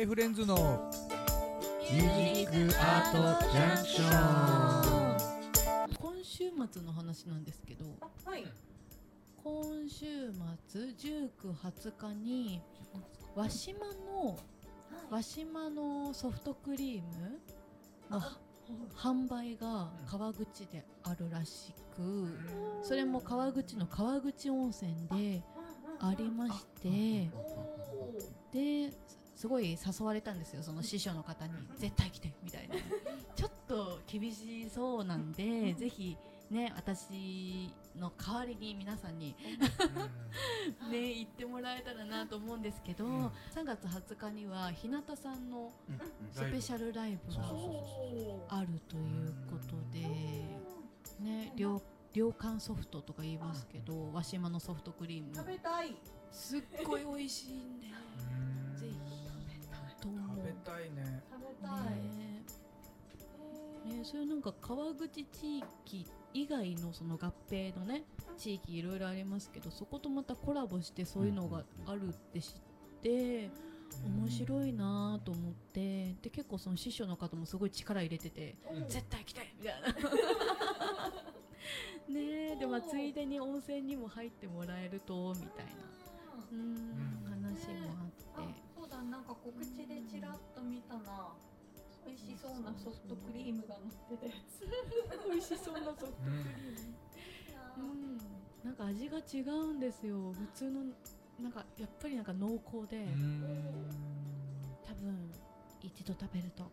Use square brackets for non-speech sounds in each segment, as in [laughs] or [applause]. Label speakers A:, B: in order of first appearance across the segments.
A: フレンズの
B: ミュージックアートジャンクション
C: 今週末の話なんですけど
D: はい。
C: 今週末19、20日に和島の和島のソフトクリームの販売が川口であるらしくそれも川口の川口温泉でありましてですごい誘われたんですよその師匠の方に。絶対来てみたいな。ちょっと厳しそうなんでぜひね私の代わりに皆さんに [laughs] ね行ってもらえたらなと思うんですけど、
A: ん。
C: 3月20日には日向さんのスペシャルライブがあるということでね涼涼感ソフトとか言いますけど和島のソフトクリーム。
D: 食べたい。
C: すっごい美味しいんでぜ
A: ね、
C: そういうなんか川口地域以外のその合併のね地域いろいろありますけどそことまたコラボしてそういうのがあるって知って面白いなと思ってで結構その師匠の方もすごい力入れてて絶対来てみたいな。[laughs] ねえでまあついでに温泉にも入ってもらえるとみたいな。うーん話もあ
D: あ
C: って。
D: そうだなんか告知でちらっと見たな。美味しそうなソフトクリームが乗ってたやつ。
C: 美味しそうなソフトクリーム。うん、なんか味が違うんですよ。普通のなんかやっぱりなんか濃厚で、多分一度食べると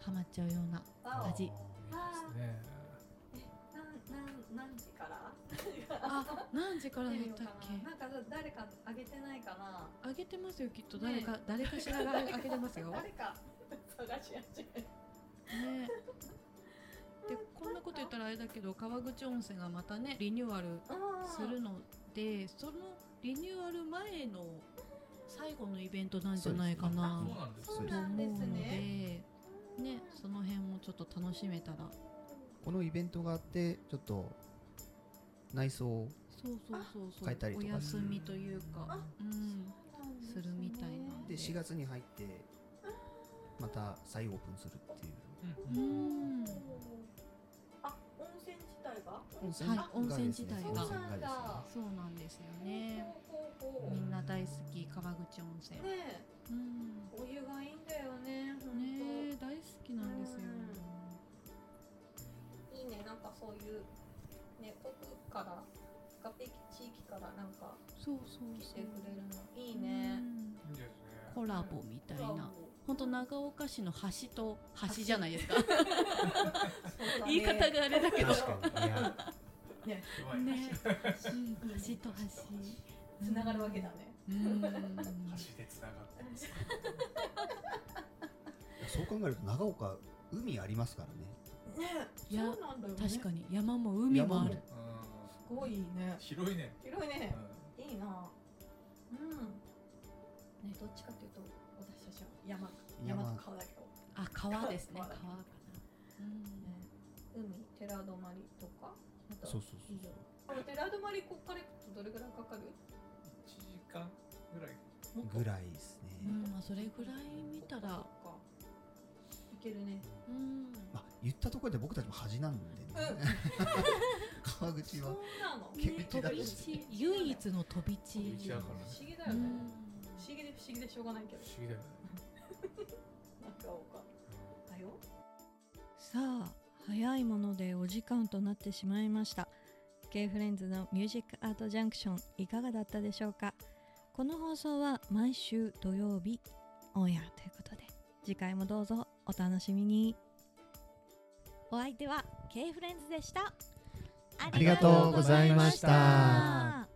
C: ハマっちゃうような
D: あ
C: 味。
D: あ
A: ね。
D: なんなん何時から？
C: あ何時からだ
D: 見てみよう
C: ったっけ？
D: かななんかさ誰かあげてないかな？
C: あげてますよきっと。誰か、誰かしらがあげてますよ。ね
D: 誰か探し始め。
C: で [laughs] こんなこと言ったらあれだけど川口温泉がまたねリニューアル
D: あ
C: するのでそのリニューアル前の最後のイベントなんじゃないかなと思うの
D: ね。
C: で、ね、その辺もちょっと楽しめたら。
B: このイベントがあってちょっと内装を
C: そうそうそうそう。
B: 変えたりとか。
C: お休みというか。
D: あ、
C: うん、するみたいなん
B: で。4月に入ってまた再オープンするっていう。
C: うん。
D: あ、温泉自体が？
B: 温泉？
C: はい温泉自体が。
B: 温泉
D: そうなんだ。
B: が
C: そうなんですよねみんな大好き川口温泉、
D: ね
C: うん。
D: え、お湯がいいんだよね。
C: ねえ大好きなんですよ、
D: いいね、なんかそういうね、遠くから合併地域からなんか
C: そうそう
D: 来てくれるの。いい
C: うん。
D: ね。
A: いいですね。
C: コラボみたいな本当長岡市の橋と橋じゃないですか。[laughs] 言い方があれだけど。
B: 確かに。いや。
D: ね、
C: ね、と橋。
D: つながるわけだね。
C: うん。
A: 橋でつながってます。
B: そう考えると長岡海ありますからね。
D: ね、
C: いや
D: そうなんだよね。
C: 確かに。山も海もある。
A: うん
D: すごいね。
A: 広いね。
D: 広いね。
A: う
D: いいな。うん。ね、どっちかというと私たちは山
B: 山
D: 山と川だけど、
C: あ川ですね。
D: 川
C: 川かなうん。
D: ね、海寺泊まりとか。また
B: そうそうそう
D: いいよあの寺泊まりこっから行くとどれぐらいかかる
A: ？1時間ぐらい。
B: ぐらいですね、
C: うんまあそれぐらい見たら。
D: いけるね。
C: うん。
B: まあ、言ったところで僕たちも恥なんでね、[laughs] 川口は
D: そうなの。
C: 唯一の飛び地。
D: 不思議だよね。
C: うん
D: 不思議で不思議でしょうがないけど。
A: 不思議だよね。[laughs]
D: 中岡。だよ。
E: さあ早いものでお時間となってしまいました。K フレンズのミュージックアートジャンクションいかがだったでしょうか？この放送は毎週土曜日オンエアということで次回もどうぞお楽しみに。お相手は K フレンズでした。
B: ありがとうございました